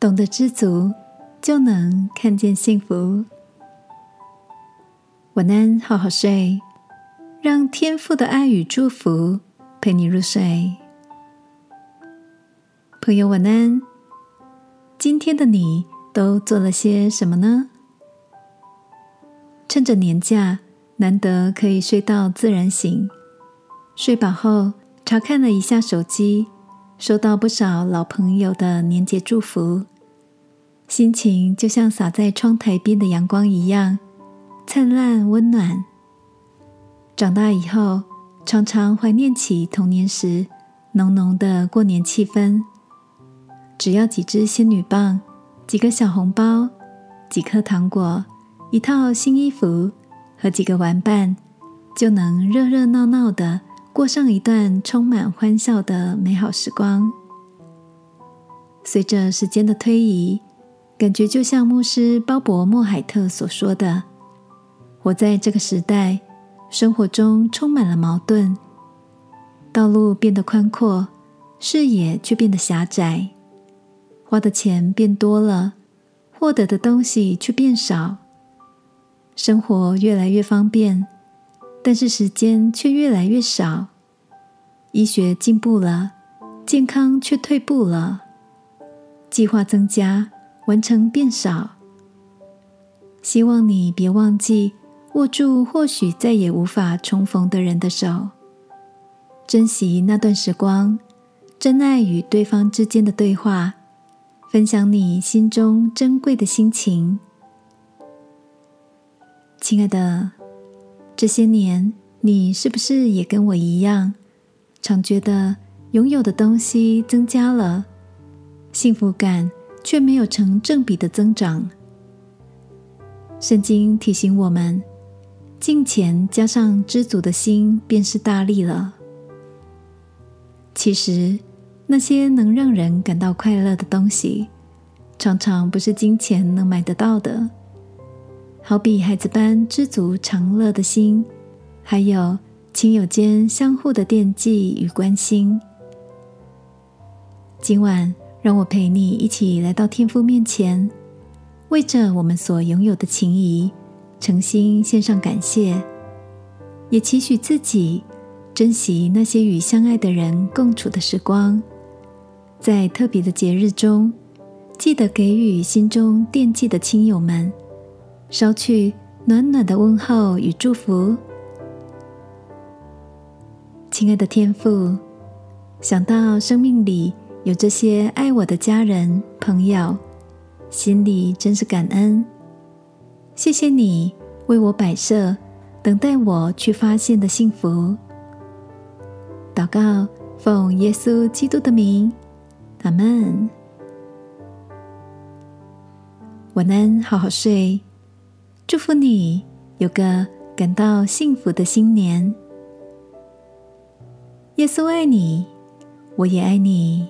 懂得知足，就能看见幸福。晚安，好好睡，让天父的爱与祝福陪你入睡。朋友，晚安。今天的你都做了些什么呢？趁着年假，难得可以睡到自然醒，睡饱后查看了一下手机。收到不少老朋友的年节祝福，心情就像洒在窗台边的阳光一样灿烂温暖。长大以后，常常怀念起童年时浓浓的过年气氛。只要几支仙女棒、几个小红包、几颗糖果、一套新衣服和几个玩伴，就能热热闹闹的。过上一段充满欢笑的美好时光。随着时间的推移，感觉就像牧师鲍勃·莫海特所说的：“活在这个时代，生活中充满了矛盾，道路变得宽阔，视野却变得狭窄；花的钱变多了，获得的东西却变少；生活越来越方便。”但是时间却越来越少，医学进步了，健康却退步了。计划增加，完成变少。希望你别忘记握住或许再也无法重逢的人的手，珍惜那段时光，真爱与对方之间的对话，分享你心中珍贵的心情，亲爱的。这些年，你是不是也跟我一样，常觉得拥有的东西增加了，幸福感却没有成正比的增长？圣经提醒我们，金钱加上知足的心，便是大利了。其实，那些能让人感到快乐的东西，常常不是金钱能买得到的。好比孩子般知足常乐的心，还有亲友间相互的惦记与关心。今晚，让我陪你一起来到天父面前，为着我们所拥有的情谊，诚心献上感谢，也期许自己珍惜那些与相爱的人共处的时光，在特别的节日中，记得给予心中惦记的亲友们。捎去暖暖的问候与祝福，亲爱的天父，想到生命里有这些爱我的家人朋友，心里真是感恩。谢谢你为我摆设，等待我去发现的幸福。祷告，奉耶稣基督的名，阿门。晚安，好好睡。祝福你有个感到幸福的新年。耶稣爱你，我也爱你。